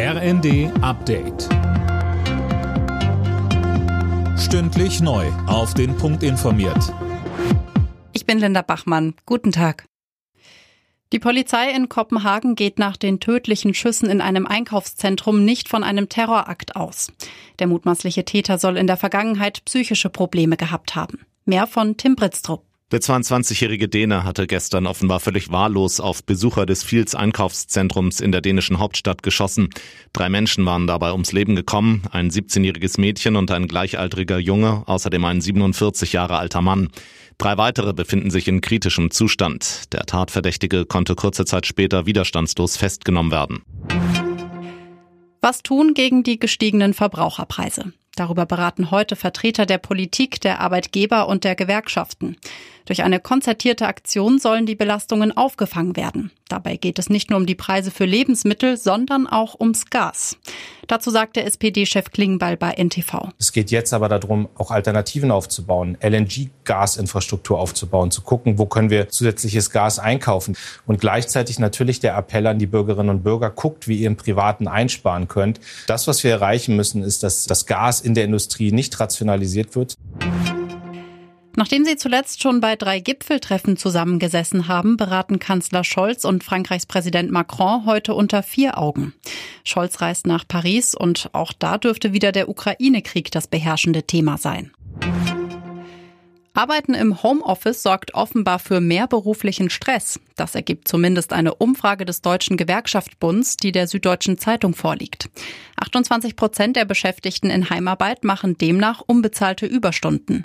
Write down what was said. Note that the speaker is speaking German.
RND Update. Stündlich neu. Auf den Punkt informiert. Ich bin Linda Bachmann. Guten Tag. Die Polizei in Kopenhagen geht nach den tödlichen Schüssen in einem Einkaufszentrum nicht von einem Terrorakt aus. Der mutmaßliche Täter soll in der Vergangenheit psychische Probleme gehabt haben. Mehr von Tim Britztrup. Der 22-jährige Däne hatte gestern offenbar völlig wahllos auf Besucher des Fields Einkaufszentrums in der dänischen Hauptstadt geschossen. Drei Menschen waren dabei ums Leben gekommen, ein 17-jähriges Mädchen und ein gleichaltriger Junge, außerdem ein 47 Jahre alter Mann. Drei weitere befinden sich in kritischem Zustand. Der Tatverdächtige konnte kurze Zeit später widerstandslos festgenommen werden. Was tun gegen die gestiegenen Verbraucherpreise? Darüber beraten heute Vertreter der Politik, der Arbeitgeber und der Gewerkschaften. Durch eine konzertierte Aktion sollen die Belastungen aufgefangen werden. Dabei geht es nicht nur um die Preise für Lebensmittel, sondern auch ums Gas. Dazu sagt der SPD-Chef Klingbeil bei NTV. Es geht jetzt aber darum, auch Alternativen aufzubauen, LNG-Gasinfrastruktur aufzubauen, zu gucken, wo können wir zusätzliches Gas einkaufen. Und gleichzeitig natürlich der Appell an die Bürgerinnen und Bürger, guckt, wie ihr im Privaten einsparen könnt. Das, was wir erreichen müssen, ist, dass das Gas in der Industrie nicht rationalisiert wird. Nachdem sie zuletzt schon bei drei Gipfeltreffen zusammengesessen haben, beraten Kanzler Scholz und Frankreichs Präsident Macron heute unter vier Augen. Scholz reist nach Paris und auch da dürfte wieder der Ukraine-Krieg das beherrschende Thema sein. Arbeiten im Homeoffice sorgt offenbar für mehr beruflichen Stress. Das ergibt zumindest eine Umfrage des Deutschen Gewerkschaftsbunds, die der Süddeutschen Zeitung vorliegt. 28 Prozent der Beschäftigten in Heimarbeit machen demnach unbezahlte Überstunden.